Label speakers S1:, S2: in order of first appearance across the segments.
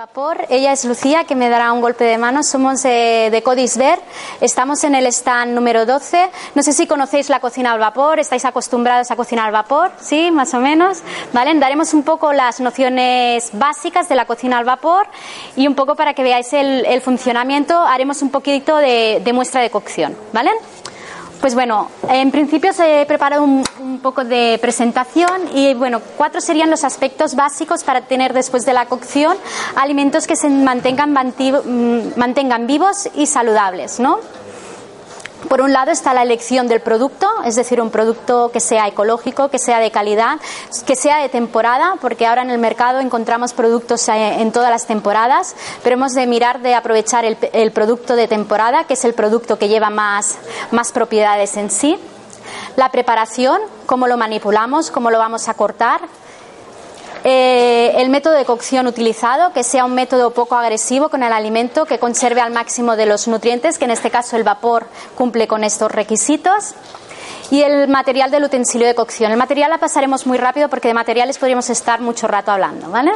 S1: Vapor. Ella es Lucía, que me dará un golpe de mano. Somos eh, de Codisver. Estamos en el stand número 12. No sé si conocéis la cocina al vapor, estáis acostumbrados a cocinar al vapor, ¿sí? Más o menos. ¿Vale? Daremos un poco las nociones básicas de la cocina al vapor y un poco para que veáis el, funcionamiento. Haremos un poquito de, de muestra de cocción, ¿vale? Pues bueno, en principio se he preparado un, un, poco de presentación y bueno, cuatro serían los aspectos básicos para tener después de la cocción alimentos que se mantengan, mantengan vivos y saludables, ¿no? Por un lado está la elección del producto, es decir, un producto que sea ecológico, que sea de calidad, que sea de temporada, porque ahora en el mercado encontramos productos en todas las temporadas, pero hemos de mirar de aprovechar el, producto de temporada, que es el producto que lleva más propiedades en sí. La preparación, cómo lo manipulamos, cómo lo vamos a cortar, eh, el método de cocción utilizado, que sea un método poco agresivo con el alimento, que conserve al máximo de los nutrientes, que en este caso el vapor cumple con estos requisitos. Y el material del utensilio de cocción. El material la pasaremos muy rápido porque de materiales podríamos estar mucho rato hablando, ¿vale?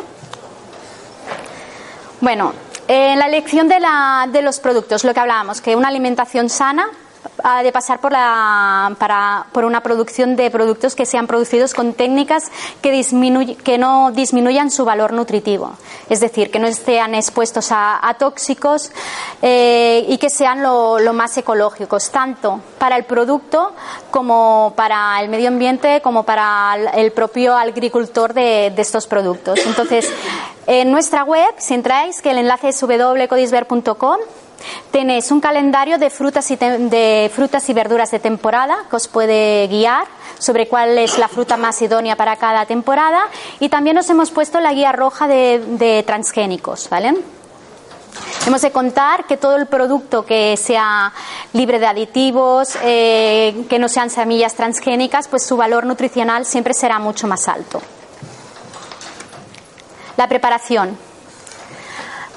S1: Bueno, en la elección de, la, de los productos, lo que hablábamos, que una alimentación sana, de pasar por, la, para, por una producción de productos que sean producidos con técnicas que, disminuy, que no disminuyan su valor nutritivo. Es decir, que no estén expuestos a, a tóxicos eh, y que sean lo, lo, más ecológicos, tanto para el producto como para el medio ambiente, como para el propio agricultor de, de estos productos. Entonces, en nuestra web, si entráis, que el enlace es www.codisver.com, Tenéis un calendario de frutas, y de frutas y verduras de temporada que os puede guiar sobre cuál es la fruta más idónea para cada temporada y también os hemos puesto la guía roja de, transgénicos, ¿vale? Hemos de contar que todo el producto que sea libre de aditivos, eh, que no sean semillas transgénicas, pues su valor nutricional siempre será mucho más alto. La preparación.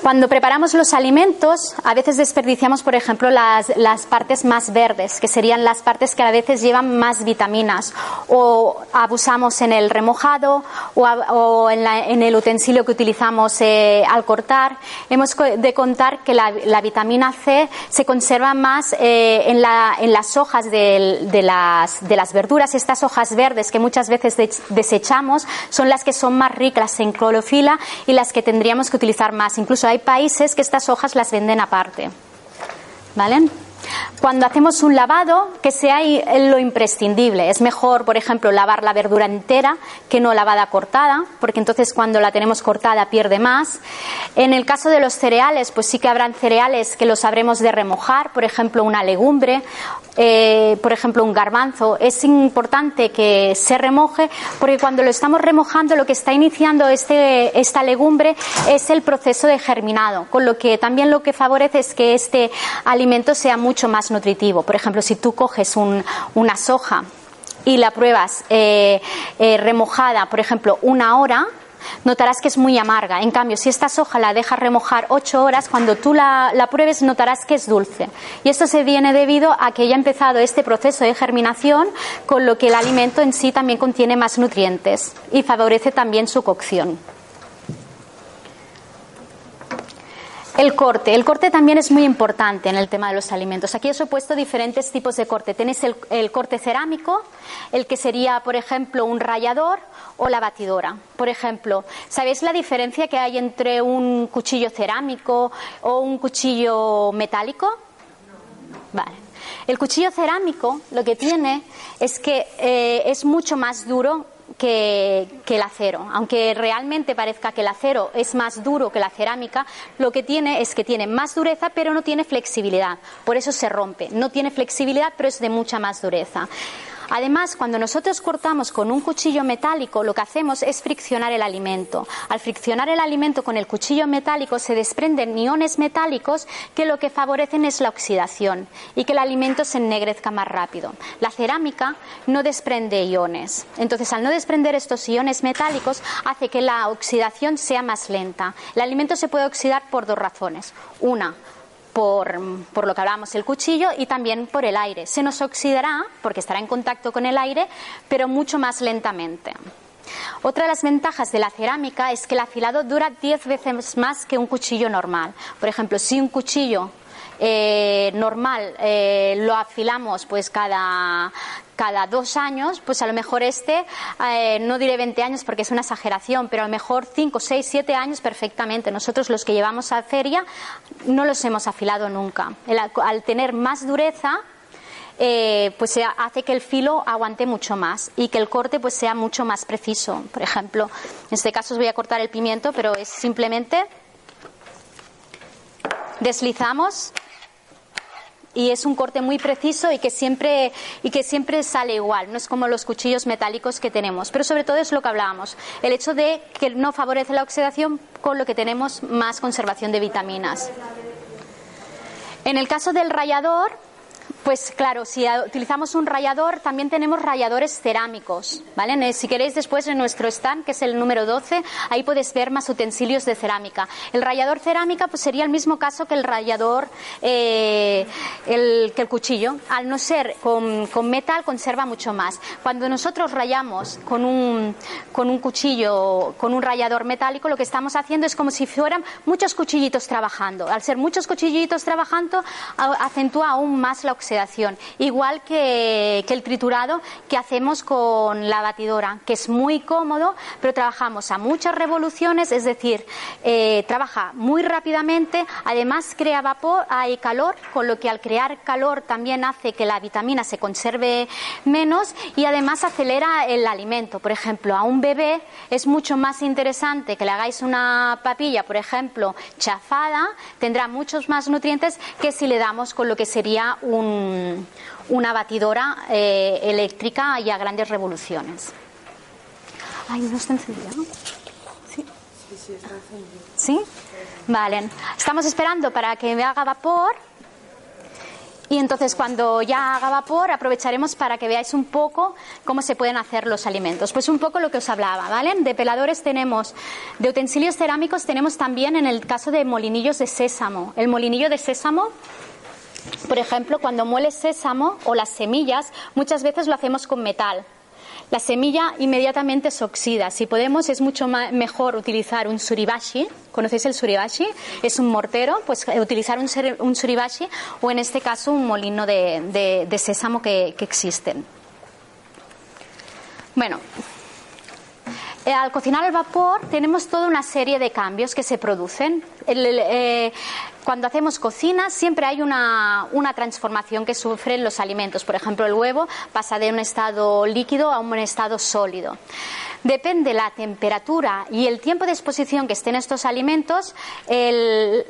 S1: Cuando preparamos los alimentos, a veces desperdiciamos, por ejemplo, las, las, partes más verdes, que serían las partes que a veces llevan más vitaminas, o abusamos en el remojado o, en, el utensilio que utilizamos eh, al cortar. Hemos de contar que la, la vitamina C se conserva más eh, en, la, en, las hojas de, de, las, de las verduras. Estas hojas verdes que muchas veces de, desechamos son las que son más ricas en clorofila y las que tendríamos que utilizar más. Incluso hay países que estas hojas las venden aparte. ¿Vale? Cuando hacemos un lavado, que sea lo imprescindible. Es mejor, por ejemplo, lavar la verdura entera que no lavada cortada, porque entonces cuando la tenemos cortada pierde más. En el caso de los cereales, pues sí que habrán cereales que los habremos de remojar, por ejemplo, una legumbre, eh, por ejemplo, un garbanzo. Es importante que se remoje, porque cuando lo estamos remojando, lo que está iniciando este, esta legumbre es el proceso de germinado, con lo que también lo que favorece es que este alimento sea mucho más nutritivo. Por ejemplo, si tú coges un, una soja y la pruebas eh, eh, remojada, por ejemplo, una hora, notarás que es muy amarga. En cambio, si esta soja la dejas remojar ocho horas, cuando tú la, la, pruebes notarás que es dulce. Y esto se viene debido a que ya ha empezado este proceso de germinación, con lo que el alimento en sí también contiene más nutrientes y favorece también su cocción. El corte. El corte también es muy importante en el tema de los alimentos. Aquí os he puesto diferentes tipos de corte. Tenéis el, el, corte cerámico, el que sería, por ejemplo, un rallador o la batidora. Por ejemplo, ¿sabéis la diferencia que hay entre un cuchillo cerámico o un cuchillo metálico? Vale. El cuchillo cerámico lo que tiene es que eh, es mucho más duro que, que, el acero. Aunque realmente parezca que el acero es más duro que la cerámica, lo que tiene es que tiene más dureza, pero no tiene flexibilidad. Por eso se rompe. No tiene flexibilidad, pero es de mucha más dureza. Además, cuando nosotros cortamos con un cuchillo metálico, lo que hacemos es friccionar el alimento. Al friccionar el alimento con el cuchillo metálico se desprenden iones metálicos que lo que favorecen es la oxidación y que el alimento se ennegrezca más rápido. La cerámica no desprende iones. Entonces, al no desprender estos iones metálicos, hace que la oxidación sea más lenta. El alimento se puede oxidar por dos razones. Una, por, lo que hablábamos, el cuchillo y también por el aire. Se nos oxidará porque estará en contacto con el aire, pero mucho más lentamente. Otra de las ventajas de la cerámica es que el afilado dura 10 veces más que un cuchillo normal. Por ejemplo, si un cuchillo eh, normal eh, lo afilamos pues cada, cada dos años, pues a lo mejor este, eh, no diré 20 años porque es una exageración, pero a lo mejor 5, 6, 7 años perfectamente. Nosotros los que llevamos a feria no los hemos afilado nunca. al tener más dureza, pues hace que el filo aguante mucho más y que el corte pues sea mucho más preciso. Por ejemplo, en este caso os voy a cortar el pimiento, pero es simplemente deslizamos y es un corte muy preciso y que siempre y que siempre sale igual, no es como los cuchillos metálicos que tenemos, pero sobre todo es lo que hablábamos, el hecho de que no favorece la oxidación con lo que tenemos más conservación de vitaminas. En el caso del rallador, pues claro, si utilizamos un rallador, también tenemos ralladores cerámicos, ¿vale? Si queréis después en nuestro stand, que es el número 12, ahí puedes ver más utensilios de cerámica. El rallador cerámica pues sería el mismo caso que el rallador, eh, el, que el cuchillo. Al no ser con, con, metal, conserva mucho más. Cuando nosotros rayamos con un, con un cuchillo, con un rallador metálico, lo que estamos haciendo es como si fueran muchos cuchillitos trabajando. Al ser muchos cuchillitos trabajando, acentúa aún más la oxidación Igual que, el triturado que hacemos con la batidora, que es muy cómodo, pero trabajamos a muchas revoluciones, es decir, eh, trabaja muy rápidamente, además crea vapor, hay calor, con lo que al crear calor también hace que la vitamina se conserve menos y además acelera el alimento. Por ejemplo, a un bebé es mucho más interesante que le hagáis una papilla, por ejemplo, chafada, tendrá muchos más nutrientes que si le damos con lo que sería un una batidora eh, eléctrica y a grandes revoluciones. Ay, ¿no está encendida? ¿Sí? Sí, sí, está encendida. ¿Sí? Vale. Estamos esperando para que me haga vapor. Y entonces cuando ya haga vapor aprovecharemos para que veáis un poco cómo se pueden hacer los alimentos. Pues un poco lo que os hablaba, ¿vale? De peladores tenemos, de utensilios cerámicos tenemos también en el caso de molinillos de sésamo. El molinillo de sésamo por ejemplo, cuando mueles sésamo o las semillas, muchas veces lo hacemos con metal. La semilla inmediatamente se oxida. Si podemos, es mucho mejor utilizar un suribashi. ¿Conocéis el suribashi? Es un mortero, pues eh, utilizar un, suribashi o en este caso un molino de, sésamo que, que existen. Bueno, eh, al cocinar al vapor tenemos toda una serie de cambios que se producen. Eh, cuando hacemos cocina siempre hay una, una, transformación que sufren los alimentos. Por ejemplo, el huevo pasa de un estado líquido a un estado sólido. Depende la temperatura y el tiempo de exposición que estén estos alimentos, el,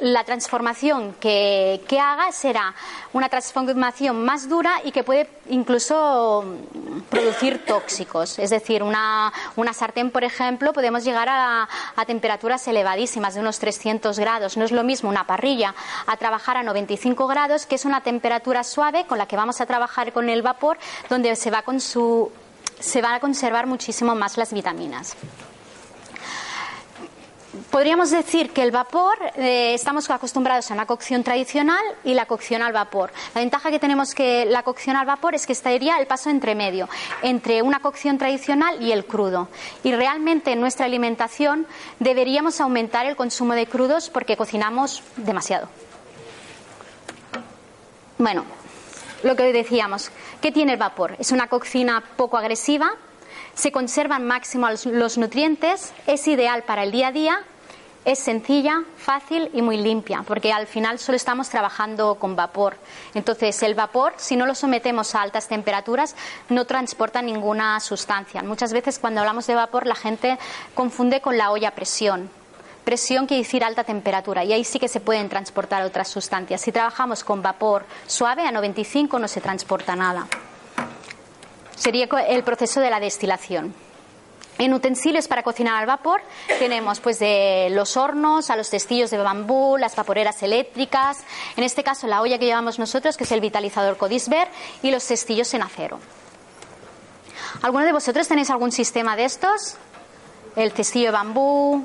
S1: la transformación que, haga será una transformación más dura y que puede incluso producir tóxicos. Es decir, una, una sartén, por ejemplo, podemos llegar a, a, temperaturas elevadísimas de unos 300 grados. No es lo mismo una parrilla a trabajar a 95 grados, que es una temperatura suave con la que vamos a trabajar con el vapor, donde se va, con su, se va a conservar muchísimo más las vitaminas podríamos decir que el vapor, eh, estamos acostumbrados a una cocción tradicional y la cocción al vapor. La ventaja que tenemos que la cocción al vapor es que estaría el paso entre medio, entre una cocción tradicional y el crudo. Y realmente en nuestra alimentación deberíamos aumentar el consumo de crudos porque cocinamos demasiado. Bueno, lo que decíamos, ¿qué tiene el vapor? Es una cocina poco agresiva, se conservan máximo los nutrientes, es ideal para el día a día, es sencilla, fácil y muy limpia, porque al final solo estamos trabajando con vapor. Entonces, el vapor, si no lo sometemos a altas temperaturas, no transporta ninguna sustancia. Muchas veces cuando hablamos de vapor la gente confunde con la olla a presión. Presión quiere decir alta temperatura y ahí sí que se pueden transportar otras sustancias. Si trabajamos con vapor suave a 95 no se transporta nada. Sería el proceso de la destilación. En utensilios para cocinar al vapor tenemos pues de los hornos a los testillos de bambú, las vaporeras eléctricas, en este caso la olla que llevamos nosotros que es el vitalizador Codisver y los testillos en acero. ¿Alguno de vosotros tenéis algún sistema de estos? El testillo de bambú.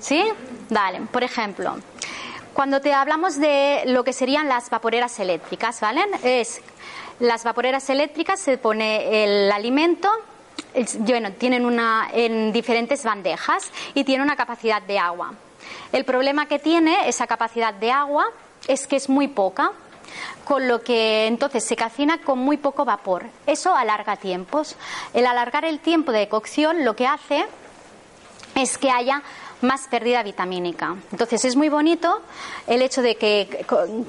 S1: ¿Sí? Dale, por ejemplo, cuando te hablamos de lo que serían las vaporeras eléctricas, ¿vale? Es las vaporeras eléctricas se pone el alimento bueno, tienen una en diferentes bandejas y tiene una capacidad de agua. El problema que tiene esa capacidad de agua es que es muy poca, con lo que entonces se cocina con muy poco vapor. Eso alarga tiempos. El alargar el tiempo de cocción lo que hace es que haya más pérdida vitamínica. Entonces es muy bonito el hecho de que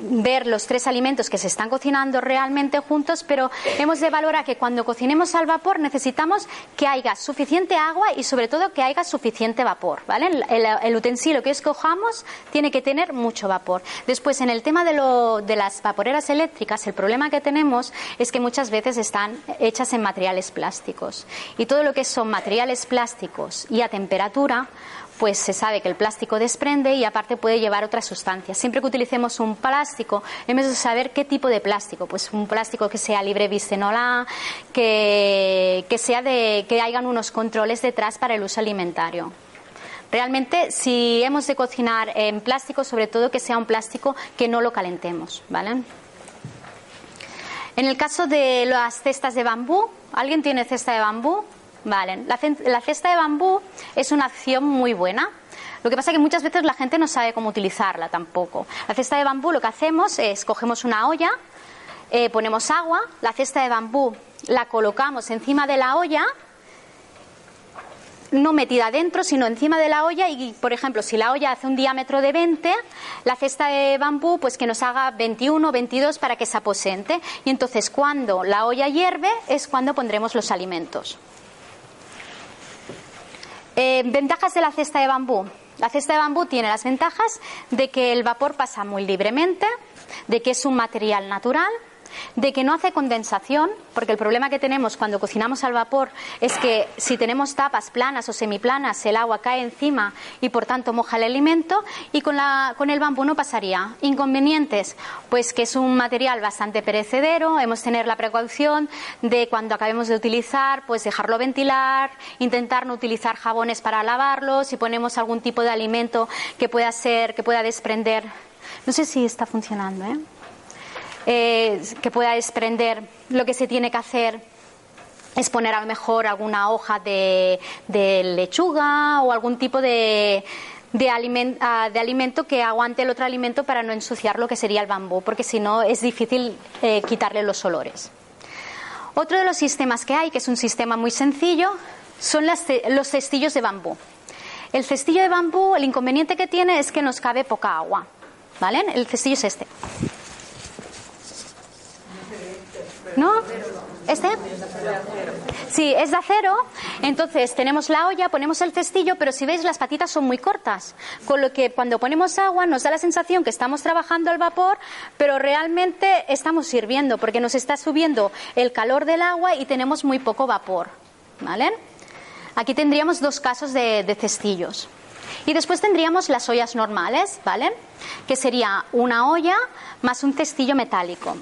S1: ver los tres alimentos que se están cocinando realmente juntos, pero hemos de valorar que cuando cocinemos al vapor necesitamos que haya suficiente agua y sobre todo que haya suficiente vapor, ¿vale? El, utensilio que escojamos tiene que tener mucho vapor. Después en el tema de, lo, de las vaporeras eléctricas, el problema que tenemos es que muchas veces están hechas en materiales plásticos y todo lo que son materiales plásticos y a temperatura pues se sabe que el plástico desprende y aparte puede llevar otras sustancias. Siempre que utilicemos un plástico, hemos de saber qué tipo de plástico, pues un plástico que sea libre bisfenol que, que sea de que unos controles detrás para el uso alimentario. Realmente, si hemos de cocinar en plástico, sobre todo que sea un plástico que no lo calentemos, ¿vale? En el caso de las cestas de bambú, ¿alguien tiene cesta de bambú? Vale, la, cesta de bambú es una acción muy buena. Lo que pasa es que muchas veces la gente no sabe cómo utilizarla tampoco. La cesta de bambú lo que hacemos es cogemos una olla, eh, ponemos agua, la cesta de bambú la colocamos encima de la olla, no metida dentro, sino encima de la olla y, por ejemplo, si la olla hace un diámetro de 20, la cesta de bambú pues que nos haga 21 22 para que se aposente y entonces cuando la olla hierve es cuando pondremos los alimentos. Eh, ventajas de la cesta de bambú. La cesta de bambú tiene las ventajas de que el vapor pasa muy libremente, de que es un material natural, de que no hace condensación, porque el problema que tenemos cuando cocinamos al vapor es que si tenemos tapas planas o semiplanas, el agua cae encima y por tanto moja el alimento y con, la, con el bambú no pasaría. Inconvenientes, pues que es un material bastante perecedero, hemos tener la precaución de cuando acabemos de utilizar, pues dejarlo ventilar, intentar no utilizar jabones para lavarlo, si ponemos algún tipo de alimento que pueda ser, que pueda desprender. No sé si está funcionando, ¿eh? Eh, que pueda desprender lo que se tiene que hacer es poner a lo mejor alguna hoja de, lechuga o algún tipo de, ah, de, alimento que aguante el otro alimento para no ensuciar lo que sería el bambú, porque si no es difícil eh, quitarle los olores. Otro de los sistemas que hay, que es un sistema muy sencillo, son los cestillos de bambú. El cestillo de bambú, el inconveniente que tiene es que nos cabe poca agua. ¿Vale? El cestillo es este. ¿No? ¿Este? Sí, es de acero. Entonces tenemos la olla, ponemos el cestillo, pero si veis las patitas son muy cortas. Con lo que cuando ponemos agua nos da la sensación que estamos trabajando al vapor, pero realmente estamos sirviendo porque nos está subiendo el calor del agua y tenemos muy poco vapor. ¿Vale? Aquí tendríamos dos casos de, cestillos. Y después tendríamos las ollas normales, ¿vale? Que sería una olla más un cestillo metálico.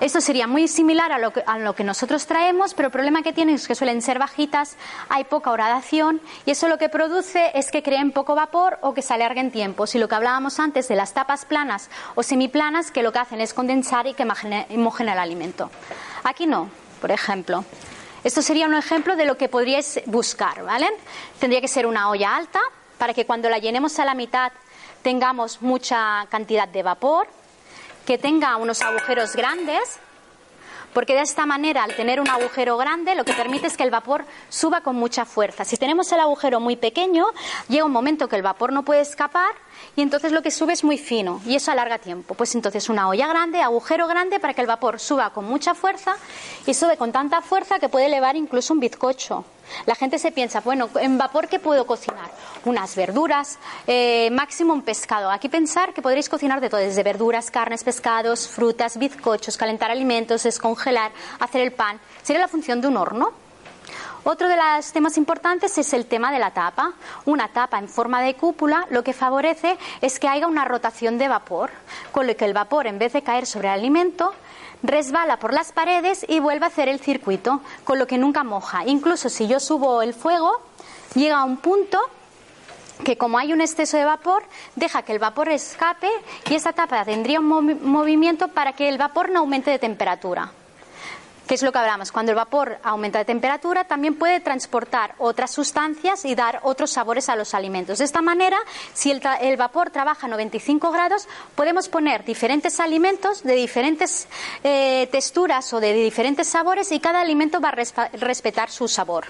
S1: Esto sería muy similar a lo, que, a lo que nosotros traemos, pero el problema que tienen es que suelen ser bajitas, hay poca horadación y eso lo que produce es que creen poco vapor o que se alarguen tiempos. Y lo que hablábamos antes de las tapas planas o semiplanas, que lo que hacen es condensar y que mojen el alimento. Aquí no, por ejemplo. Esto sería un ejemplo de lo que podríais buscar, ¿vale? Tendría que ser una olla alta para que cuando la llenemos a la mitad tengamos mucha cantidad de vapor que tenga unos agujeros grandes, porque de esta manera, al tener un agujero grande, lo que permite es que el vapor suba con mucha fuerza. Si tenemos el agujero muy pequeño, llega un momento que el vapor no puede escapar y entonces lo que sube es muy fino y eso alarga tiempo. Pues entonces una olla grande, agujero grande para que el vapor suba con mucha fuerza y sube con tanta fuerza que puede elevar incluso un bizcocho. La gente se piensa, bueno, ¿en vapor qué puedo cocinar? Unas verduras, eh, máximo un pescado. Aquí pensar que podréis cocinar de todo, desde verduras, carnes, pescados, frutas, bizcochos, calentar alimentos, descongelar, hacer el pan. Sería la función de un horno. Otro de los temas importantes es el tema de la tapa. Una tapa en forma de cúpula lo que favorece es que haya una rotación de vapor, con lo que el vapor, en vez de caer sobre el alimento, resbala por las paredes y vuelve a hacer el circuito, con lo que nunca moja. Incluso si yo subo el fuego, llega a un punto que como hay un exceso de vapor, deja que el vapor escape y esa tapa tendría un movimiento para que el vapor no aumente de temperatura. ¿Qué es lo que hablamos? Cuando el vapor aumenta de temperatura, también puede transportar otras sustancias y dar otros sabores a los alimentos. De esta manera, si el, vapor trabaja a 95 grados, podemos poner diferentes alimentos de diferentes eh, texturas o de diferentes sabores y cada alimento va a respetar su sabor.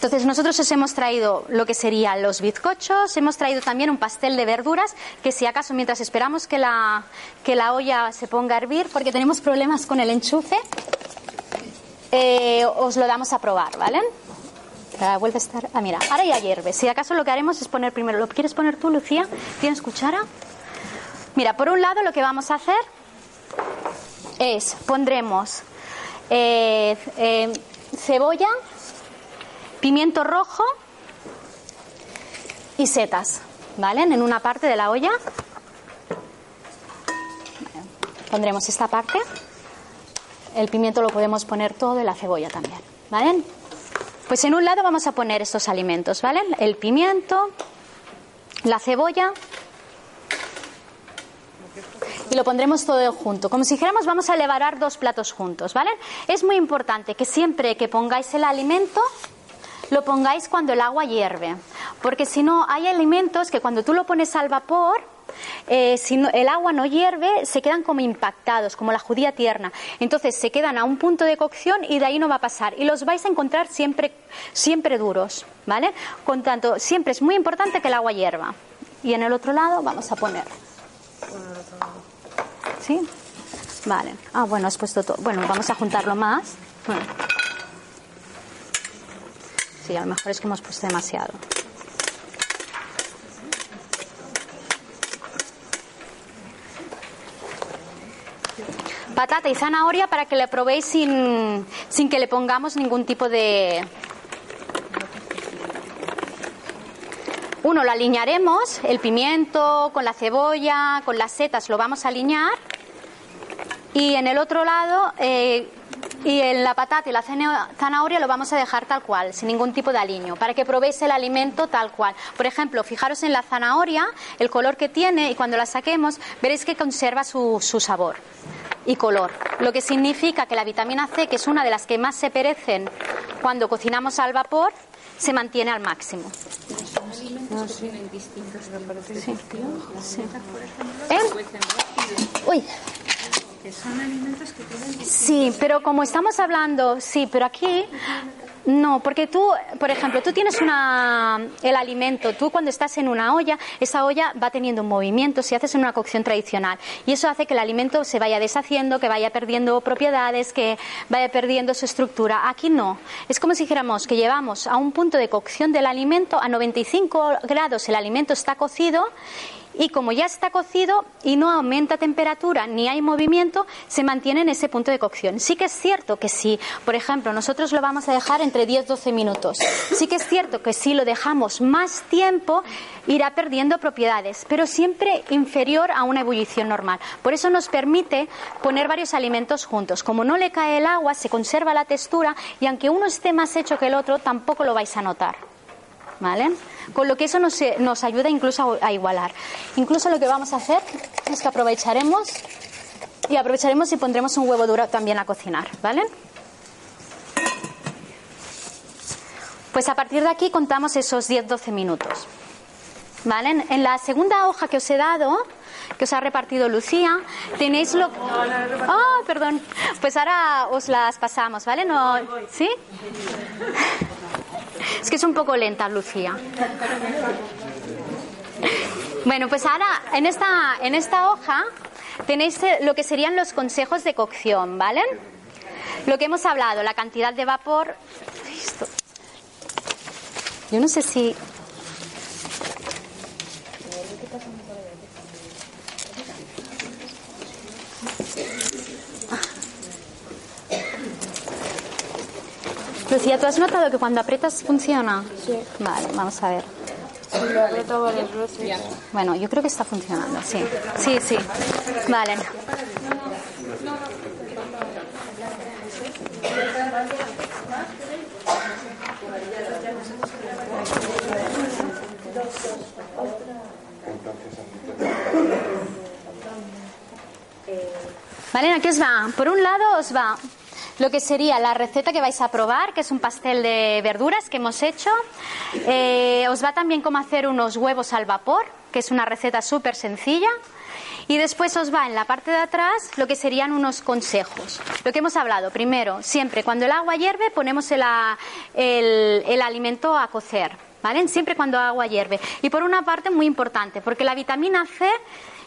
S1: Entonces nosotros os hemos traído lo que serían los bizcochos, hemos traído también un pastel de verduras, que si acaso mientras esperamos que la, que la olla se ponga a hervir, porque tenemos problemas con el enchufe, eh, os lo damos a probar, ¿vale? vuelve a estar. Ah, mira, ahora ya hierve. Si acaso lo que haremos es poner primero. ¿Lo quieres poner tú, Lucía? ¿Tienes cuchara? Mira, por un lado lo que vamos a hacer es pondremos eh, eh, cebolla pimiento rojo y setas, ¿vale? En una parte de la olla. Pondremos esta parte. El pimiento lo podemos poner todo y la cebolla también, ¿vale? Pues en un lado vamos a poner estos alimentos, ¿vale? El pimiento, la cebolla y lo pondremos todo junto. Como si dijéramos vamos a elevar dos platos juntos, ¿vale? Es muy importante que siempre que pongáis el alimento lo pongáis cuando el agua hierve. Porque si no, hay alimentos que cuando tú lo pones al vapor, eh, si el agua no hierve, se quedan como impactados, como la judía tierna. Entonces se quedan a un punto de cocción y de ahí no va a pasar. Y los vais a encontrar siempre, siempre duros, ¿vale? Con tanto, siempre es muy importante que el agua hierva. Y en el otro lado vamos a poner. ¿Sí? Vale. Ah, bueno, has puesto todo. Bueno, vamos a juntarlo más. Sí, a lo mejor es que hemos puesto demasiado. Patata y zanahoria para que le probéis sin, sin que le pongamos ningún tipo de... Uno lo alinearemos, el pimiento con la cebolla, con las setas lo vamos a alinear. Y en el otro lado eh, y en la patata y la zanahoria lo vamos a dejar tal cual, sin ningún tipo de aliño, para que probéis el alimento tal cual. Por ejemplo, fijaros en la zanahoria, el color que tiene, y cuando la saquemos, veréis que conserva su, su sabor y color. Lo que significa que la vitamina C, que es una de las que más se perecen cuando cocinamos al vapor, se mantiene al máximo. Uy son alimentos que tienen... Sí, pero como estamos hablando, sí, pero aquí no, porque tú, por ejemplo, tú tienes una, el alimento, tú cuando estás en una olla, esa olla va teniendo un movimiento si haces en una cocción tradicional. Y eso hace que el alimento se vaya deshaciendo, que vaya perdiendo propiedades, que vaya perdiendo su estructura. Aquí no. Es como si dijéramos que llevamos a un punto de cocción del alimento, a 95 grados el alimento está cocido y como ya está cocido y no aumenta temperatura ni hay movimiento, se mantiene en ese punto de cocción. Sí que es cierto que si, por ejemplo, nosotros lo vamos a dejar entre 10-12 minutos, sí que es cierto que si lo dejamos más tiempo, irá perdiendo propiedades, pero siempre inferior a una ebullición normal. Por eso nos permite poner varios alimentos juntos. Como no le cae el agua, se conserva la textura y aunque uno esté más hecho que el otro, tampoco lo vais a notar. ¿Vale? Con lo que eso nos, nos ayuda incluso a, igualar. Incluso lo que vamos a hacer es que aprovecharemos y aprovecharemos y pondremos un huevo duro también a cocinar, ¿vale? Pues a partir de aquí contamos esos 10-12 minutos. ¿Vale? En la segunda hoja que os he dado, que os ha repartido Lucía, tenéis lo. Ah, perdón. Pues ahora os las pasamos, ¿vale? No, ¿Sí? Es que es un poco lenta, Lucía. Bueno, pues ahora en esta, en esta hoja tenéis eh, lo que serían los consejos de cocción, ¿vale? Lo que hemos hablado, la cantidad de vapor. Yo no sé si. Lucía, ¿tú has notado que cuando aprietas funciona?
S2: Sí.
S1: Vale, vamos a ver.
S2: Sí, lo aprieto varias veces.
S1: Bueno, yo creo que está funcionando, sí. Sí, sí. Vale. Vale, aquí os va. Por un lado os va lo que sería la receta que vais a probar, que es un pastel de verduras que hemos hecho. Eh, os va también cómo hacer unos huevos al vapor, que es una receta súper sencilla. Y después os va en la parte de atrás lo que serían unos consejos. Lo que hemos hablado, primero, siempre cuando el agua hierve ponemos el alimento a cocer, ¿vale? Siempre cuando agua hierve. Y por una parte muy importante, porque la vitamina C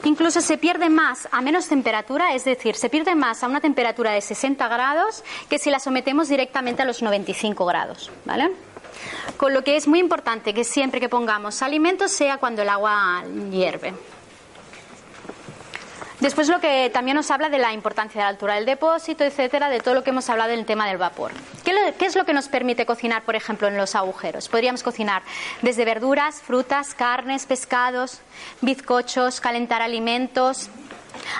S1: incluso se pierde más a menos temperatura, es decir, se pierde más a una temperatura de 60 grados que si la sometemos directamente a los 95 grados, ¿vale? Con lo que es muy importante que siempre que pongamos alimentos sea cuando el agua hierve. Después lo que también nos habla de la importancia de la altura del depósito, etcétera, de todo lo que hemos hablado en el tema del vapor. ¿Qué, es lo que nos permite cocinar, por ejemplo, en los agujeros? Podríamos cocinar desde verduras, frutas, carnes, pescados, bizcochos, calentar alimentos,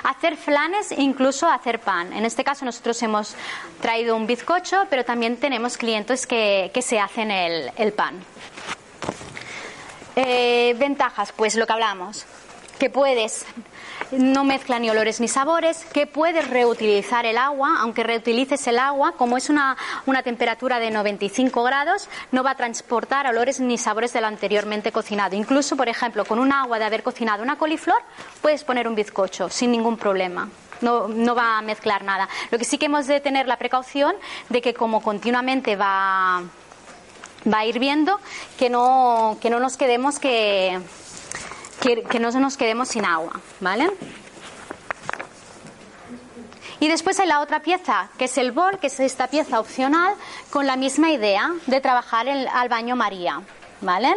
S1: hacer flanes e incluso hacer pan. En este caso nosotros hemos traído un bizcocho, pero también tenemos clientes que, que se hacen el, el pan. Eh, ventajas, pues lo que hablamos, que puedes no mezcla ni olores ni sabores, que puedes reutilizar el agua, aunque reutilices el agua, como es una, una temperatura de 95 grados, no va a transportar olores ni sabores de lo anteriormente cocinado. Incluso, por ejemplo, con un agua de haber cocinado una coliflor, puedes poner un bizcocho sin ningún problema. No, no va a mezclar nada. Lo que sí que hemos de tener la precaución de que como continuamente va, va a ir viendo, que no, que no nos quedemos que, que, no nos quedemos sin agua, ¿vale? Y después hay la otra pieza, que es el bol, que es esta pieza opcional, con la misma idea de trabajar el- al baño María. ¿Vale?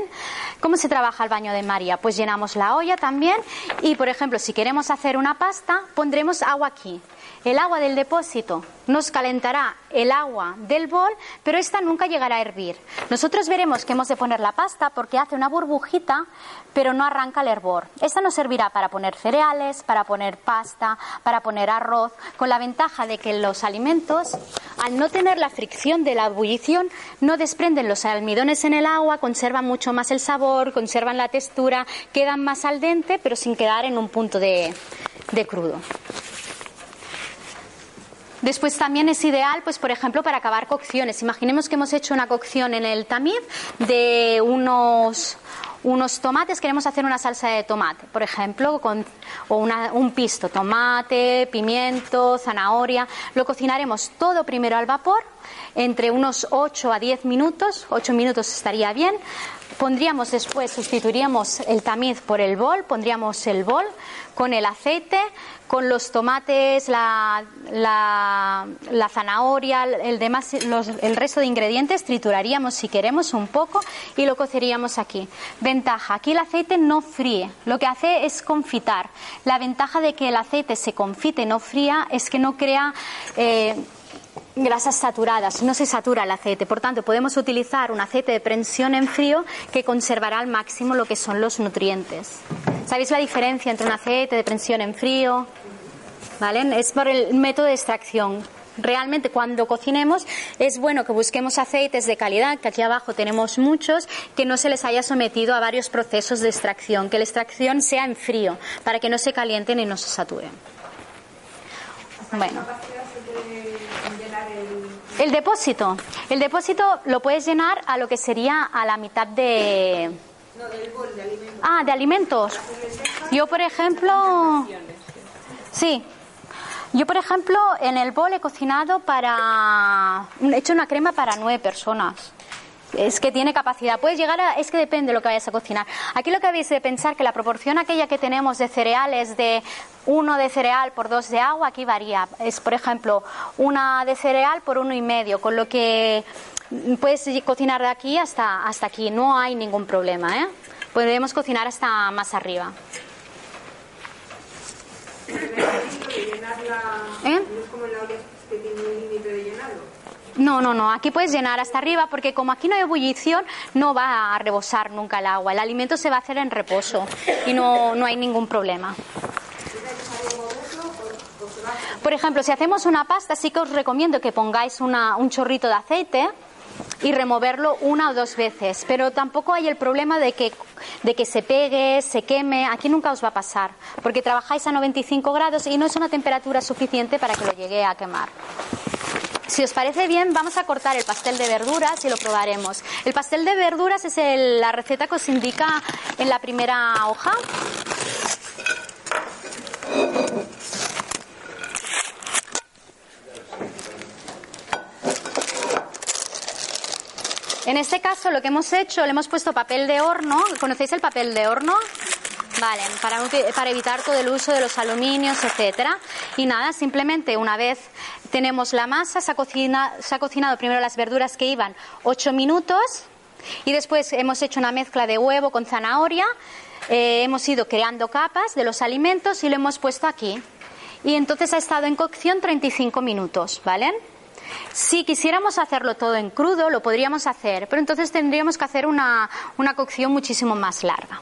S1: ¿Cómo se trabaja el baño de María? Pues llenamos la olla también y, por ejemplo, si queremos hacer una pasta, pondremos agua aquí. El agua del depósito nos calentará el agua del bol, pero esta nunca llegará a hervir. Nosotros veremos que hemos de poner la pasta porque hace una burbujita, pero no arranca el hervor. Esta nos servirá para poner cereales, para poner pasta, para poner arroz, con la ventaja de que los alimentos, al no tener la fricción de la ebullición, no desprenden los almidones en el agua, conservan mucho más el sabor, conservan la textura, quedan más al dente, pero sin quedar en un punto de, de crudo. Después también es ideal, pues por ejemplo, para acabar cocciones. Imaginemos que hemos hecho una cocción en el tamiz de unos, unos tomates, queremos hacer una salsa de tomate, por ejemplo, con, o un pisto, tomate, pimiento, zanahoria. Lo cocinaremos todo primero al vapor, entre unos 8 a 10 minutos, 8 minutos estaría bien. Pondríamos después, sustituiríamos el tamiz por el bol, pondríamos el bol con el aceite, con los tomates, la, la, la zanahoria, el, demás, los- el resto de ingredientes, trituraríamos si queremos un poco y lo coceríamos aquí. Ventaja, aquí el aceite no fríe, lo que hace es confitar. La ventaja de que el aceite se confite no fría es que no crea... eh, grasas saturadas, no se satura el aceite. Por tanto, podemos utilizar un aceite de prensión en frío que conservará al máximo lo que son los nutrientes. ¿Sabéis la diferencia entre un aceite de prensión en frío? ¿Vale? Es por el método de extracción. Realmente cuando cocinemos es bueno que busquemos aceites de calidad, que aquí abajo tenemos muchos, que no se les haya sometido a varios procesos de extracción, que la extracción sea en frío, para que no se calienten y no se saturen. Bueno. El depósito. El depósito lo puedes llenar a lo que sería a la mitad de. Ah, de alimentos. Yo, por ejemplo. Sí. Yo, por ejemplo, en el bol he cocinado para. He hecho una crema para nueve personas. Es que tiene capacidad. Puede llegar a, es que depende de lo que vayas a cocinar. Aquí lo que habéis de pensar que la proporción aquella que tenemos de cereales de uno de cereal por dos de agua, aquí varía. Es, por ejemplo, una de cereal por uno y medio, con lo que puedes cocinar de aquí hasta, hasta aquí. No hay ningún problema, ¿eh? Podemos cocinar hasta más arriba. ¿Eh? No, no, no. Aquí puedes llenar hasta arriba porque como aquí no hay ebullición, no va a rebosar nunca el agua. El alimento se va a hacer en reposo y no, no hay ningún problema. Por ejemplo, si hacemos una pasta, sí que os recomiendo que pongáis una, un chorrito de aceite y removerlo una o dos veces. Pero tampoco hay el problema de que, de que se pegue, se queme. Aquí nunca os va a pasar, porque trabajáis a 95 grados y no es una temperatura suficiente para que lo llegue a quemar. Si os parece bien, vamos a cortar el pastel de verduras y lo probaremos. El pastel de verduras es la receta que os indica en la primera hoja. En este caso lo que hemos hecho, le hemos puesto papel de horno. ¿Conocéis el papel de horno? Vale, para, para, evitar todo el uso de los aluminios, etcétera. Y nada, simplemente una vez tenemos la masa, se ha, cocinado primero las verduras que iban 8 minutos y después hemos hecho una mezcla de huevo con zanahoria. Eh, hemos ido creando capas de los alimentos y lo hemos puesto aquí. Y entonces ha estado en cocción 35 minutos, ¿vale? Si quisiéramos hacerlo todo en crudo, lo podríamos hacer, pero entonces tendríamos que hacer una, una cocción muchísimo más larga.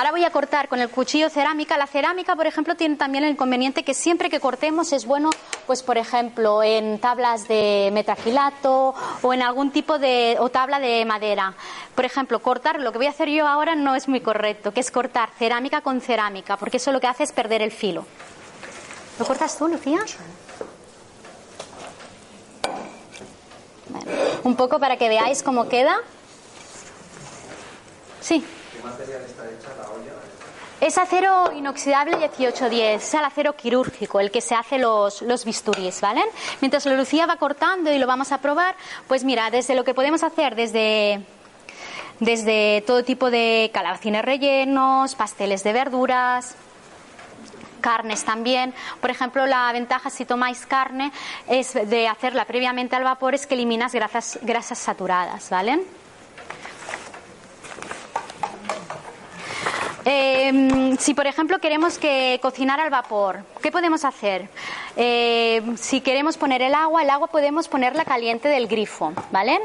S1: Ahora voy a cortar con el cuchillo cerámica. La cerámica, por ejemplo, tiene también el inconveniente que siempre que cortemos es bueno, pues por ejemplo, en tablas de metafilato o en algún tipo de o tabla de madera. Por ejemplo, cortar, lo que voy a hacer yo ahora no es muy correcto, que es cortar cerámica con cerámica, porque eso lo que hace es perder el filo. ¿Lo cortas tú, Lucía? un poco para que veáis cómo queda. Sí. Es acero inoxidable 1810, es el acero quirúrgico, el que se hace los, los ¿vale? Mientras la Lucía va cortando y lo vamos a probar, pues mira, desde lo que podemos hacer, desde, desde todo tipo de calabacines rellenos, pasteles de verduras, carnes también. Por ejemplo, la ventaja si tomáis carne es de hacerla previamente al vapor es que eliminas grasas, grasas saturadas, ¿vale? Eh, si, por ejemplo, queremos que cocinar al vapor, ¿qué podemos hacer? Eh, si queremos poner el agua, el agua podemos ponerla caliente del grifo, ¿vale?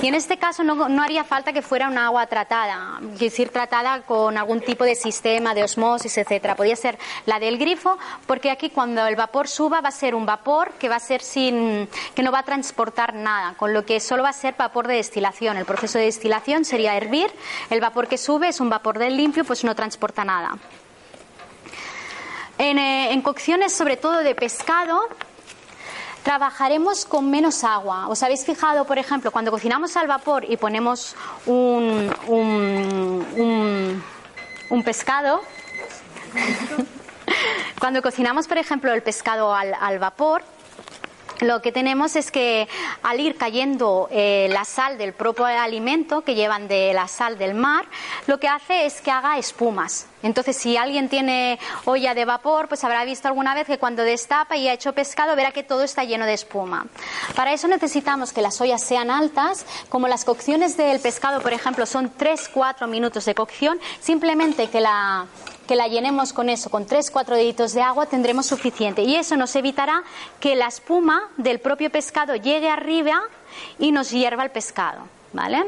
S1: Y en este caso no, no haría falta que fuera una agua tratada, es decir, tratada con algún tipo de sistema de osmosis, etcétera. Podría ser la del grifo, porque aquí cuando el vapor suba va a ser un vapor que va a ser sin, que no va a transportar nada, con lo que solo va a ser vapor de destilación. El proceso de destilación sería hervir, el vapor que sube es un vapor del limpio, pues no transporta nada. Eh, en, cocciones, sobre todo de pescado, trabajaremos con menos agua. ¿Os habéis fijado, por ejemplo, cuando cocinamos al vapor y ponemos un, un, pescado? cuando cocinamos, por ejemplo, el pescado al vapor, lo que tenemos es que al ir cayendo eh, la sal del propio alimento que llevan de la sal del mar, lo que hace es que haga espumas. Entonces, si alguien tiene olla de vapor, pues habrá visto alguna vez que cuando destapa y ha hecho pescado, verá que todo está lleno de espuma. Para eso necesitamos que las ollas sean altas. Como las cocciones del pescado, por ejemplo, son 3-4 minutos de cocción, simplemente que la, que la llenemos con eso, con 3-4 deditos de agua, tendremos suficiente. Y eso nos evitará que la espuma del propio pescado llegue arriba y nos hierva el pescado. ¿Vale?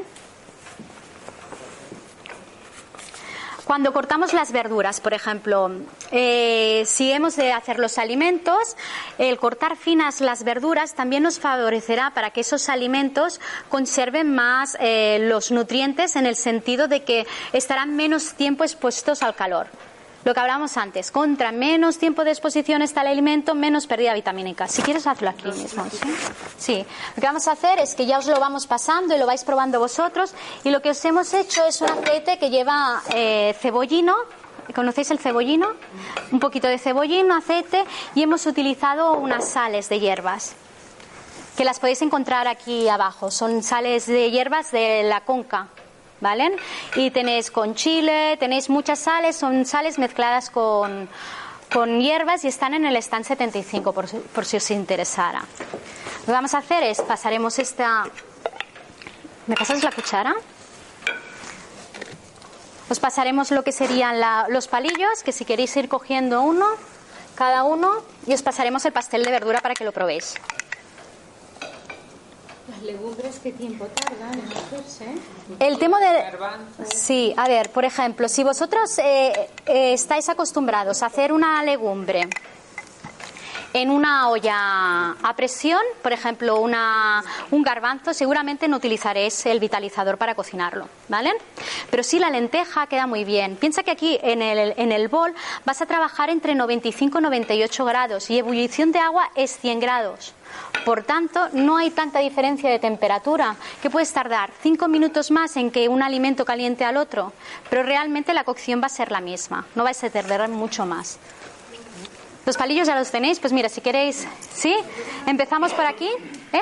S1: Cuando cortamos las verduras, por ejemplo, eh, si hemos de hacer los alimentos, el cortar finas las verduras también nos favorecerá para que esos alimentos conserven más eh, los nutrientes en el sentido de que estarán menos tiempo expuestos al calor. Lo que hablamos antes, contra menos tiempo de exposición está el alimento, menos pérdida vitamínica. Si quieres, hazlo aquí mismo. ¿sí? Lo que vamos a hacer es que ya os lo vamos pasando y lo vais probando vosotros. Y lo que os hemos hecho es un aceite que lleva eh, cebollino. ¿Conocéis el cebollino? Un poquito de cebollino, aceite y hemos utilizado unas sales de hierbas. que las podéis encontrar aquí abajo. Son sales de hierbas de la conca, ¿vale? Y tenéis con chile, tenéis muchas sales, son sales mezcladas con, con hierbas y están en el stand 75 por, por si os interesara. Lo que vamos a hacer es pasaremos esta. ¿Me pasas la cuchara? Os pasaremos lo que serían la- los palillos, que si queréis ir cogiendo uno, cada uno, y os pasaremos el pastel de verdura para que lo probéis.
S2: Las legumbres, ¿qué tiempo tardan en hacerse?
S1: El tema de... Sí, a ver, por ejemplo, si vosotros eh, eh, estáis acostumbrados a hacer una legumbre en una olla a presión, por ejemplo, una, un garbanzo, seguramente no utilizaréis el vitalizador para cocinarlo, ¿vale? Pero sí la lenteja queda muy bien. Piensa que aquí en el, en el bol vas a trabajar entre 95 y 98 grados y ebullición de agua es 100 grados. Por tanto, no hay tanta diferencia de temperatura, que puedes tardar 5 minutos más en que un alimento caliente al otro, pero realmente la cocción va a ser la misma, no vais a tardar mucho más. Los palillos ya los tenéis, pues mira, si queréis, ¿sí? Empezamos por aquí, ¿eh?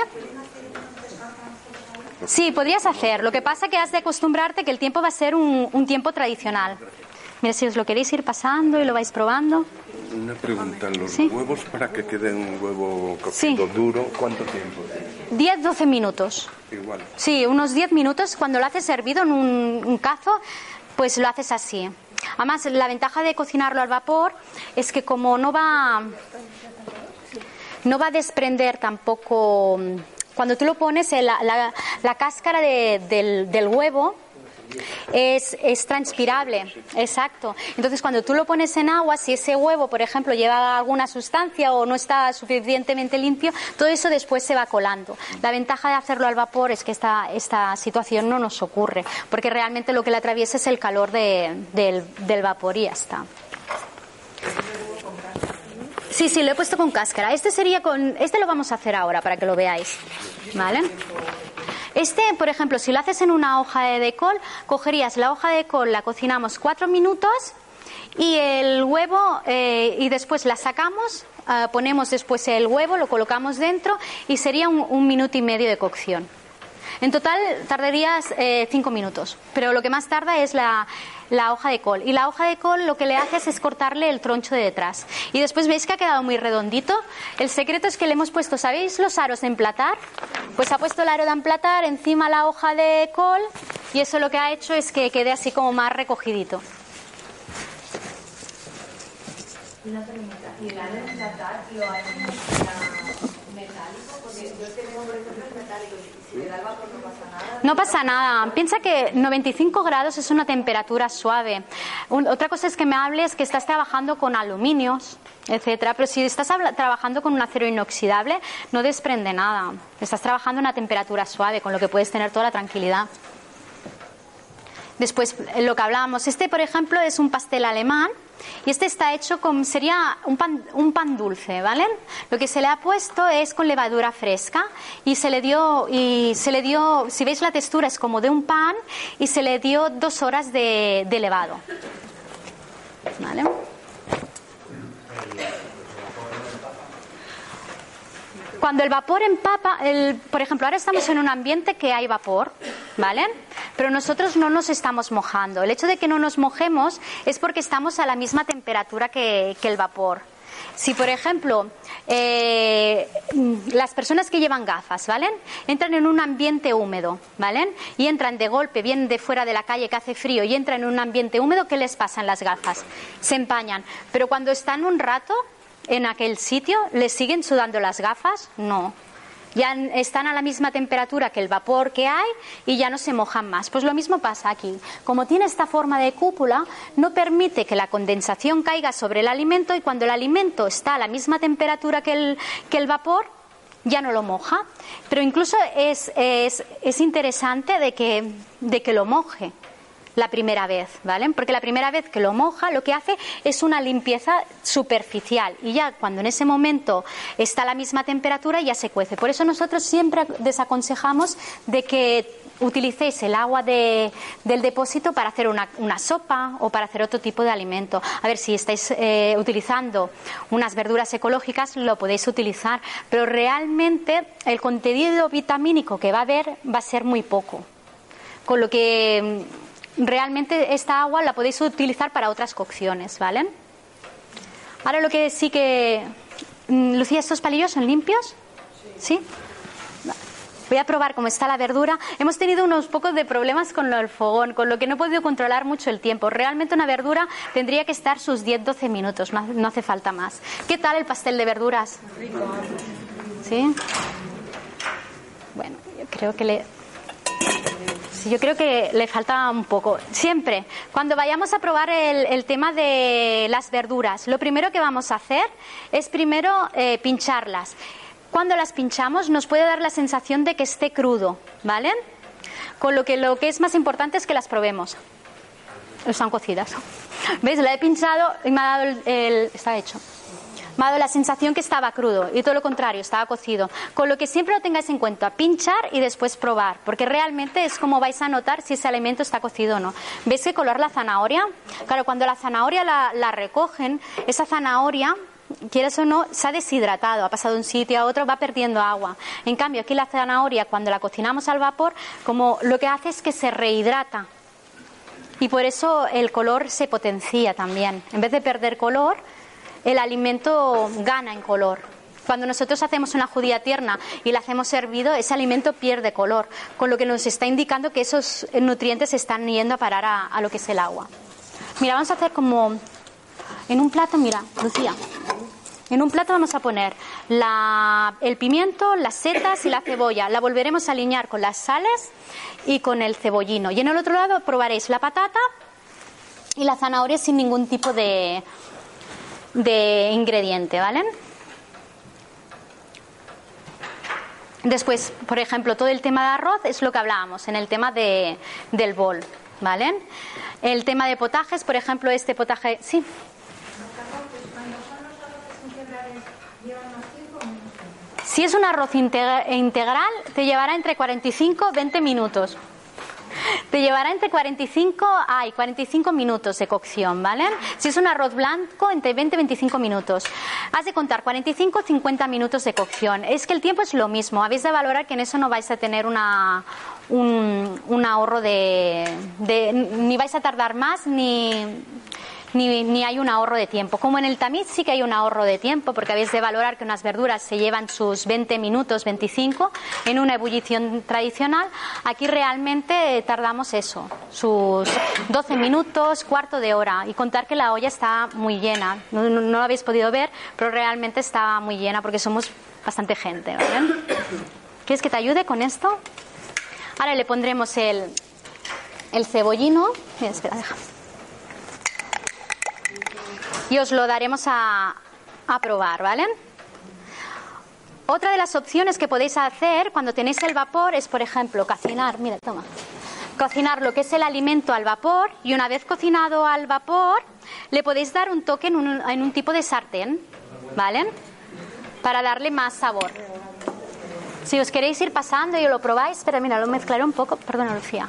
S1: Sí, podrías hacer. Lo que pasa que has de acostumbrarte que el tiempo va a ser un, un tiempo tradicional. Mira, si os lo queréis ir pasando y lo vais probando.
S3: Una pregunta, los
S1: Sí.
S3: huevos para que queden un huevo
S1: Sí.
S3: cocido duro, ¿cuánto tiempo?
S1: 10-12 minutos.
S3: Igual.
S1: Sí, unos 10 minutos. Cuando lo haces hervido en un, un cazo, pues lo haces así. Además, la ventaja de cocinarlo al vapor es que como no va, no va a desprender tampoco, mm, cuando tú lo pones, eh, la, la- la cáscara de- del, del huevo es, es transpirable, exacto. Entonces, cuando tú lo pones en agua, si ese huevo, por ejemplo, lleva alguna sustancia o no está suficientemente limpio, todo eso después se va colando. La ventaja de hacerlo al vapor es que esta, esta situación no nos ocurre, porque realmente lo que le atraviesa es el calor de- del, del vapor y ya está. Sí, sí, lo he puesto con cáscara. Este sería con, este lo vamos a hacer ahora para que lo veáis, ¿vale? Este, por ejemplo, si lo haces en una hoja de, de col, cogerías la hoja de col, la cocinamos cuatro minutos y el huevo eh, y después la sacamos, ah, ponemos después el huevo, lo colocamos dentro y sería un, un minuto y medio de cocción. En total tardarías eh, cinco minutos, pero lo que más tarda es la, la hoja de col. Y la hoja de col lo que le haces es cortarle el troncho de detrás. Y después veis que ha quedado muy redondito. El secreto es que le hemos puesto, ¿sabéis los aros de emplatar? Pues ha puesto el aro de emplatar encima la hoja de col y eso lo que ha hecho es que quede así como más recogidito.
S4: ¿y el aro de emplatar lo hacen metálico? Porque yo tengo, por ejemplo, metálico si le da el vapor no pasa nada.
S1: Piensa que 95 grados es una temperatura suave. Otra cosa es que me hables que estás trabajando con aluminios, etcétera, pero si estás trabajando con un acero inoxidable, no desprende nada. Estás trabajando a una temperatura suave, con lo que puedes tener toda la tranquilidad. Después, eh, lo que hablábamos, este, por ejemplo, es un pastel alemán y este está hecho con, sería un pan, un pan dulce, ¿vale? Lo que se le ha puesto es con levadura fresca y se le dio, y se le dio, si veis la textura es como de un pan y se le dio dos horas de, de levado, ¿vale? Cuando el vapor empapa, el, por ejemplo, ahora estamos en un ambiente que hay vapor, ¿vale? Pero nosotros no nos estamos mojando. El hecho de que no nos mojemos es porque estamos a la misma temperatura que, el vapor. Si, por ejemplo, eh, las personas que llevan gafas, ¿vale? Entran en un ambiente húmedo, ¿vale? Y entran de golpe, vienen de fuera de la calle que hace frío y entran en un ambiente húmedo, ¿qué les pasa en las gafas? Se empañan. Pero cuando están un rato en aquel sitio, ¿les siguen sudando las gafas? No. Ya están a la misma temperatura que el vapor que hay y ya no se mojan más. Pues lo mismo pasa aquí. Como tiene esta forma de cúpula, no permite que la condensación caiga sobre el alimento y cuando el alimento está a la misma temperatura que el, que el vapor, ya no lo moja. Pero incluso es, es, es interesante de que, de que lo moje la primera vez, ¿vale? Porque la primera vez que lo moja lo que hace es una limpieza superficial y ya cuando en ese momento está a la misma temperatura ya se cuece. Por eso nosotros siempre desaconsejamos de que utilicéis el agua de- del depósito para hacer una, sopa o para hacer otro tipo de alimento. A ver, si estáis eh, utilizando unas verduras ecológicas, lo podéis utilizar, pero realmente el contenido vitamínico que va a haber va a ser muy poco. Con lo que realmente esta agua la podéis utilizar para otras cocciones, ¿vale? Ahora lo que sí que... mm, Lucía, ¿estos palillos son limpios? ¿Sí? Voy a probar cómo está la verdura. Hemos tenido unos pocos de problemas con el fogón, con lo que no he podido controlar mucho el tiempo. Realmente una verdura tendría que estar sus 10-12 minutos, no, hace falta más. ¿Qué tal el pastel de verduras? ¿Sí? Bueno, yo creo que le... Yo creo que le falta un poco. Siempre, cuando vayamos a probar el, el tema de las verduras, lo primero que vamos a hacer es primero eh, pincharlas. Cuando las pinchamos nos puede dar la sensación de que esté crudo, ¿vale? Con lo que lo que es más importante es que las probemos. Están cocidas. ¿Veis? La he pinchado y me ha dado el... el- está hecho. Me la sensación que estaba crudo y todo lo contrario, estaba cocido. Con lo que siempre lo tengáis en cuenta, pinchar y después probar, porque realmente es como vais a notar si ese alimento está cocido o no. ¿Veis qué color la zanahoria? Claro, cuando la zanahoria la, la recogen, esa zanahoria, quieres o no, se ha deshidratado, ha pasado de un sitio a otro, va perdiendo agua. En cambio, aquí la zanahoria, cuando la cocinamos al vapor, como lo que hace es que se rehidrata. Y por eso el color se potencia también. En vez de perder color, el alimento gana en color. Cuando nosotros hacemos una judía tierna y la hacemos hervido, ese alimento pierde color, con lo que nos está indicando que esos nutrientes están yendo a parar a, a lo que es el agua. Mira, vamos a hacer como en un plato, mira, Lucía. En un plato vamos a poner la- el pimiento, las setas y la cebolla. La volveremos a alinear con las sales y con el cebollino. Y en el otro lado probaréis la patata y la zanahoria sin ningún tipo de, de ingrediente, ¿vale? Después, por ejemplo, todo el tema de arroz es lo que hablábamos en el tema de, del bol, ¿vale? El tema de potajes, por ejemplo, este potaje, sí. Si es un arroz integra- integral, te llevará entre 45 y 20 minutos. Te llevará entre 45 ay, 45 minutos de cocción, ¿vale? Si es un arroz blanco, entre 20 y 25 minutos. Has de contar 45 o 50 minutos de cocción. Es que el tiempo es lo mismo. Habéis de valorar que en eso no vais a tener una, un, un ahorro de, de- Ni vais a tardar más, ni, ni, ni hay un ahorro de tiempo. Como en el tamiz sí que hay un ahorro de tiempo, porque habéis de valorar que unas verduras se llevan sus 20 minutos, 25, en una ebullición tradicional. Aquí realmente tardamos eso, sus 12 minutos, cuarto de hora, y contar que la olla está muy llena. No, no- lo habéis podido ver, pero realmente está muy llena porque somos bastante gente. ¿vale? ¿Quieres que te ayude con esto? Ahora le pondremos el, el cebollino. Mira, espera, deja y os lo daremos a, a probar, ¿vale? Otra de las opciones que podéis hacer cuando tenéis el vapor es, por ejemplo, cocinar. Mira, toma. Cocinar lo que es el alimento al vapor y una vez cocinado al vapor, le podéis dar un toque en un, tipo de sartén, ¿vale? Para darle más sabor. Si os queréis ir pasando y lo probáis, pero mira, lo mezclaré un poco. Perdona, Lucía.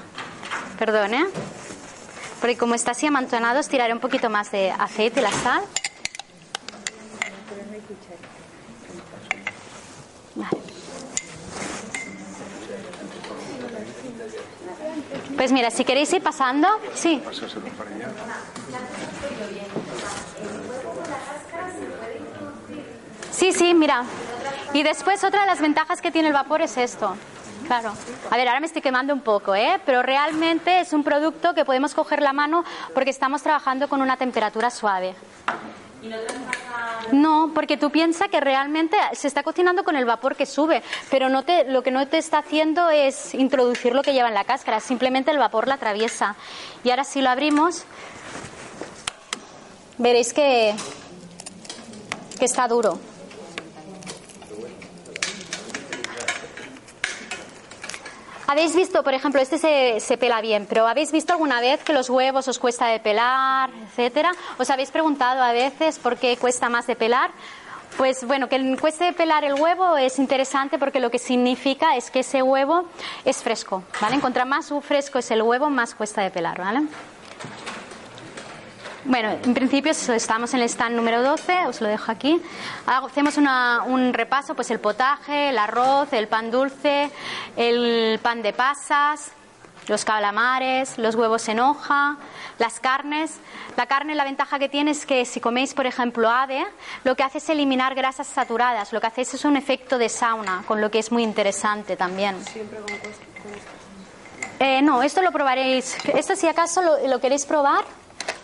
S1: Perdón, ¿eh? Porque como está así amontonado, os tiraré un poquito más de aceite y la sal. Pues mira, si queréis ir pasando, sí. Sí, sí, mira. Y después otra de las ventajas que tiene el vapor es esto. Claro. A ver, ahora me estoy quemando un poco, ¿eh? Pero realmente es un producto que podemos coger la mano porque estamos trabajando con una temperatura suave. No, porque tú piensas que realmente se está cocinando con el vapor que sube, pero no te, lo que no te está haciendo es introducir lo que lleva en la cáscara, simplemente el vapor la atraviesa. Y ahora si lo abrimos, veréis que, que está duro. Habéis visto, por ejemplo, este se, se pela bien, pero ¿habéis visto alguna vez que los huevos os cuesta de pelar, etcétera? ¿Os habéis preguntado a veces por qué cuesta más de pelar? Pues bueno, que cueste pelar el huevo es interesante porque lo que significa es que ese huevo es fresco, ¿vale? Contra más fresco es el huevo, más cuesta de pelar, ¿vale? Bueno, en principio estamos en el stand número 12, os lo dejo aquí. Hacemos una- un repaso, pues el potaje, el arroz, el pan dulce, el pan de pasas, los calamares, los huevos en hoja, las carnes. La carne, la ventaja que tiene es que si coméis, por ejemplo, ave, lo que hace es eliminar grasas saturadas. Lo que hacéis es un efecto de sauna, con lo que es muy interesante también. Eh, no, esto lo probaréis. Esto, si acaso lo, lo queréis probar,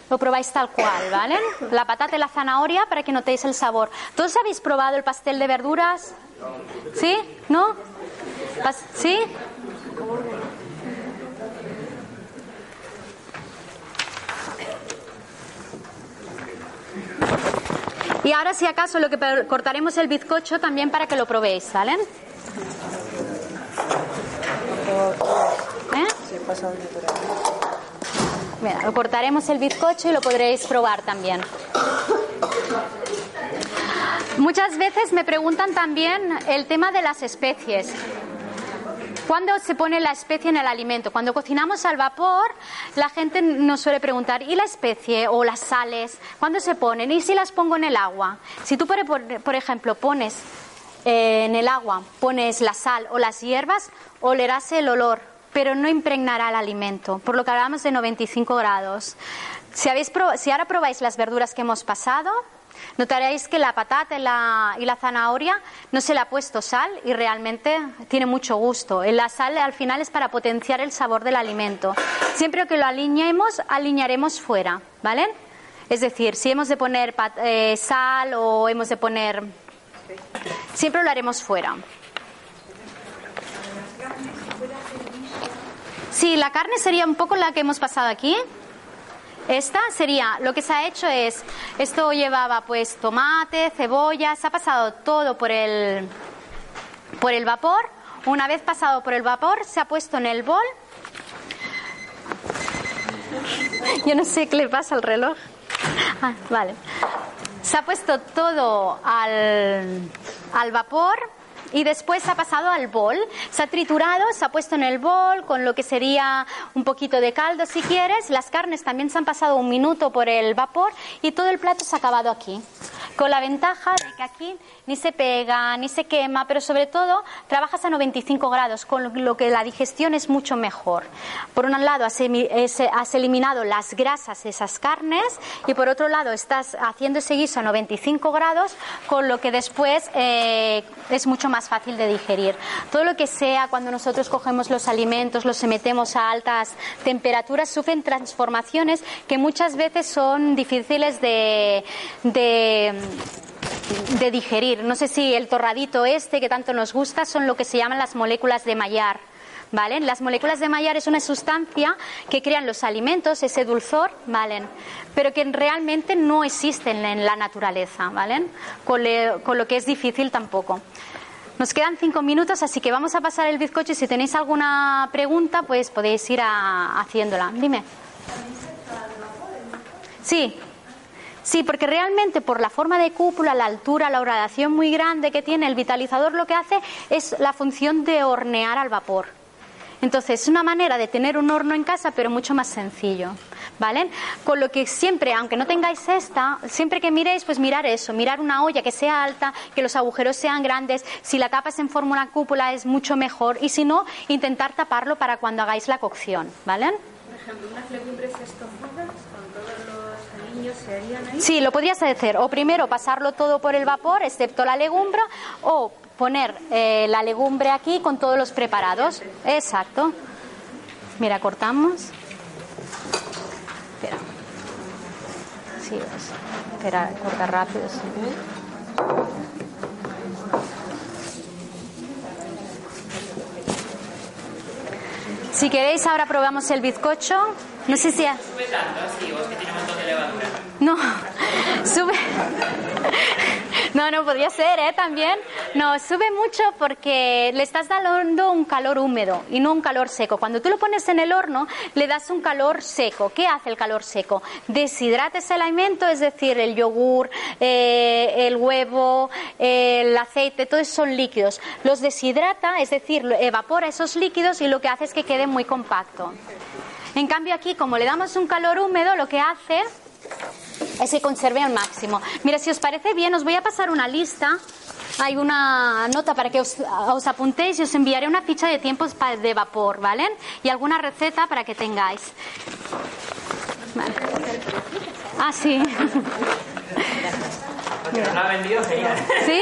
S1: lo probáis tal cual, ¿vale? La patata y la zanahoria para que notéis el sabor. ¿Todos habéis probado el pastel de verduras? ¿Sí? ¿No? ¿Sí? Y ahora, si acaso, lo que cortaremos el bizcocho también para que lo probéis, ¿vale? ¿Eh? Mira, lo cortaremos el bizcocho y lo podréis probar también. Muchas veces me preguntan también el tema de las especies. ¿Cuándo se pone la especie en el alimento? Cuando cocinamos al vapor, la gente nos suele preguntar, ¿y la especie o las sales? ¿Cuándo se ponen? ¿Y si las pongo en el agua? Si tú, por, ejemplo, pones eh, en el agua, pones la sal o las hierbas, olerás el olor, pero no impregnará el alimento, por lo que hablamos de 95 grados. Si, ahora probáis las verduras que hemos pasado, Notaréis que la patata y la, zanahoria no se le ha puesto sal y realmente tiene mucho gusto. La sal al final es para potenciar el sabor del alimento. Siempre que lo alineemos, alinearemos fuera, ¿vale? Es decir, si hemos de poner eh, sal o hemos de poner... Siempre lo haremos fuera. Sí, la carne sería un poco la que hemos pasado aquí. Esta sería, lo que se ha hecho es, esto llevaba pues tomate, cebolla, se ha pasado todo por el, por el vapor. Una vez pasado por el vapor, se ha puesto en el bol. Yo no sé qué le pasa al reloj. Ah, vale. Se ha puesto todo al, al vapor y después se ha pasado al bol. Se ha triturado, se ha puesto en el bol con lo que sería un poquito de caldo si quieres. Las carnes también se han pasado un minuto por el vapor y todo el plato se ha acabado aquí. Con la ventaja de que aquí ni se pega, ni se quema, pero sobre todo trabajas a 95 grados, con lo que la digestión es mucho mejor. Por un lado has, eliminado las grasas esas carnes y por otro lado estás haciendo ese guiso a 95 grados, con lo que después eh, es mucho más fácil de digerir. Todo lo que sea cuando nosotros cogemos los alimentos, los sometemos a altas temperaturas, sufren transformaciones que muchas veces son difíciles de de digerir. No sé si el torradito este que tanto nos gusta son lo que se llaman las moléculas de Maillard. ¿Vale? Las moléculas de Maillard es una sustancia que crean los alimentos, ese dulzor, ¿vale? Pero que realmente no existen en la naturaleza, ¿vale? Con, lo que es difícil tampoco. Nos quedan cinco minutos, así que vamos a pasar el bizcocho y si tenéis alguna pregunta, pues podéis ir a- haciéndola. Dime. Sí, Sí, porque realmente por la forma de cúpula, la altura, la gradación muy grande que tiene el vitalizador, lo que hace es la función de hornear al vapor. Entonces, es una manera de tener un horno en casa, pero mucho más sencillo. ¿Vale? Con lo que siempre, aunque no tengáis esta, siempre que miréis, pues mirar eso, mirar una olla que sea alta, que los agujeros sean grandes, si la tapas en forma una cúpula es mucho mejor, y si no, intentar taparlo para cuando hagáis la cocción, ¿vale?
S2: Por ejemplo,
S1: Sí, lo podrías hacer. O primero pasarlo todo por el vapor, excepto la legumbre, o poner eh, la legumbre aquí con todos los preparados. Exacto. Mira, cortamos. Espera. Sí, es- espera, corta rápido. sí. Si queréis, ahora probamos el bizcocho. No sé si... ha-
S5: Sube tanto así, vos que tiene un montón de levadura.
S1: No, sube. No, no podría ser, ¿eh? También. No, sube mucho porque le estás dando un calor húmedo y no un calor seco. Cuando tú lo pones en el horno, le das un calor seco. ¿Qué hace el calor seco? Deshidrata ese alimento, es decir, el yogur, eh, el huevo, el aceite, todos son líquidos. Los deshidrata, es decir, evapora esos líquidos y lo que hace es que quede muy compacto. En cambio aquí, como le damos un calor húmedo, lo que hace es que conserve al máximo. Mira, si os parece bien, os voy a pasar una lista. Hay una nota para que os, apuntéis y os enviaré una ficha de tiempos de vapor, ¿vale? Y alguna receta para que tengáis. Ah, sí.
S5: ha vendido
S1: ¿Sí?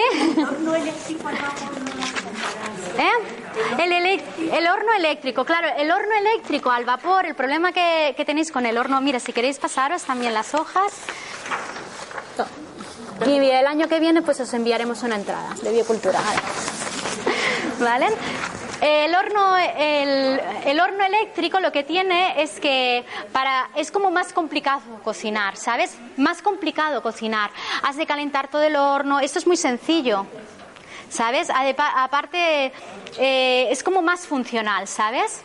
S1: ¿Eh? El, el, horno eléctrico, claro, el horno eléctrico al vapor, el problema que, tenéis con el horno, mira, si queréis pasaros también las hojas. Y el año que viene pues os enviaremos una entrada de biocultura. ¿Vale? El horno, el, horno eléctrico lo que tiene es que para, es como más complicado cocinar, ¿sabes? Más complicado cocinar. Has de calentar todo el horno. Esto es muy sencillo. ¿Sabes? Aparte, eh, es como más funcional, ¿sabes?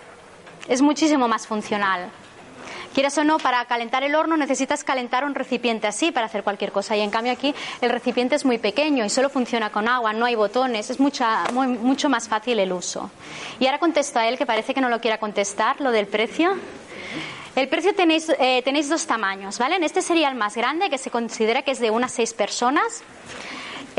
S1: Es muchísimo más funcional. Quieras o no, para calentar el horno necesitas calentar un recipiente así para hacer cualquier cosa. Y en cambio aquí el recipiente es muy pequeño y solo funciona con agua, no hay botones, es mucha, mucho más fácil el uso. Y ahora contesto a él, que parece que no lo quiera contestar, lo del precio. El precio tenéis, eh, tenéis dos tamaños, ¿vale? Este sería el más grande, que se considera que es de unas seis personas.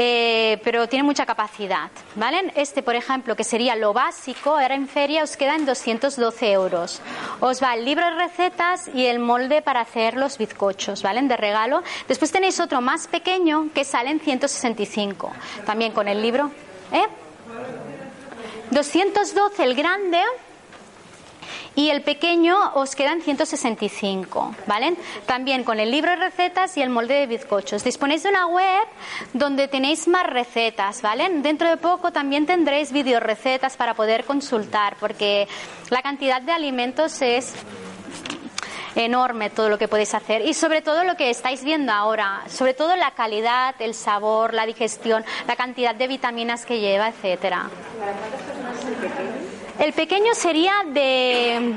S1: Eh, pero tiene mucha capacidad, ¿vale? Este, por ejemplo, que sería lo básico, ahora en feria os queda en 212 euros. Os va el libro de recetas y el molde para hacer los bizcochos, ¿vale? De regalo. Después tenéis otro más pequeño que sale en 165, también con el libro, ¿eh? 212 el grande y el pequeño os quedan 165, ¿vale? También con el libro de recetas y el molde de bizcochos. Disponéis de una web donde tenéis más recetas, ¿vale? Dentro de poco también tendréis video recetas para poder consultar, porque la cantidad de alimentos es enorme todo lo que podéis hacer y sobre todo lo que estáis viendo ahora, sobre todo la calidad, el sabor, la digestión, la cantidad de vitaminas que lleva, etcétera. El pequeño sería de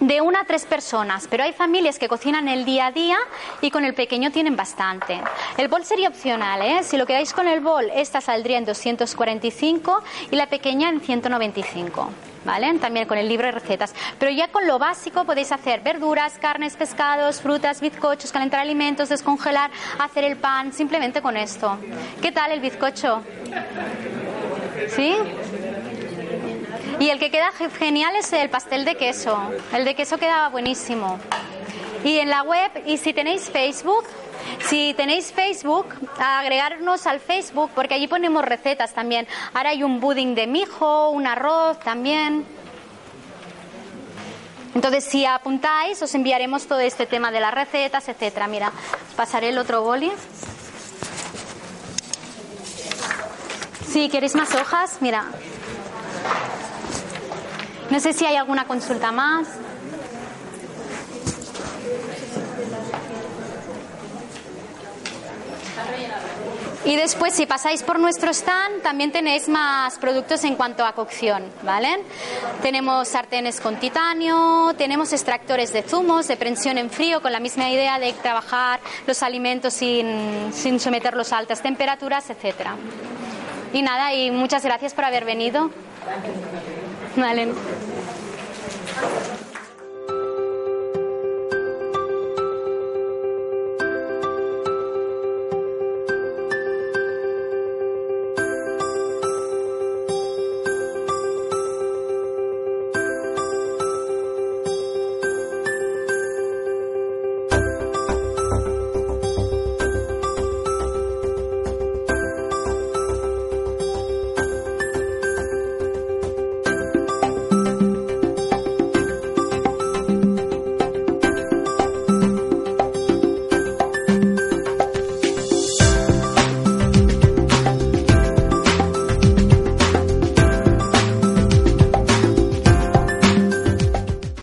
S1: de una a tres personas, pero hay familias que cocinan el día a día y con el pequeño tienen bastante. El bol sería opcional, ¿eh? Si lo quedáis con el bol, esta saldría en 245 y la pequeña en 195. ¿Vale? También con el libro de recetas. Pero ya con lo básico podéis hacer verduras, carnes, pescados, frutas, bizcochos, calentar alimentos, descongelar, hacer el pan, simplemente con esto. ¿Qué tal el bizcocho? ¿Sí? Y el que queda genial es el pastel de queso. El de queso queda buenísimo. Y en la web, y si tenéis Facebook, si tenéis Facebook, agregarnos al Facebook, porque allí ponemos recetas también. Ahora hay un pudding de mijo, un arroz también. Entonces, si apuntáis, os enviaremos todo este tema de las recetas, etcétera. Mira, pasaré el otro boli. Si queréis más hojas, mira. No sé si hay alguna consulta más. Y después, si pasáis por nuestro stand, también tenéis más productos en cuanto a cocción, ¿vale? Tenemos sartenes con titanio, tenemos extractores de zumos, de prensión en frío, con la misma idea de trabajar los alimentos sin, sin someterlos a altas temperaturas, etcétera. Y nada, y muchas gracias por haber venido. Vale.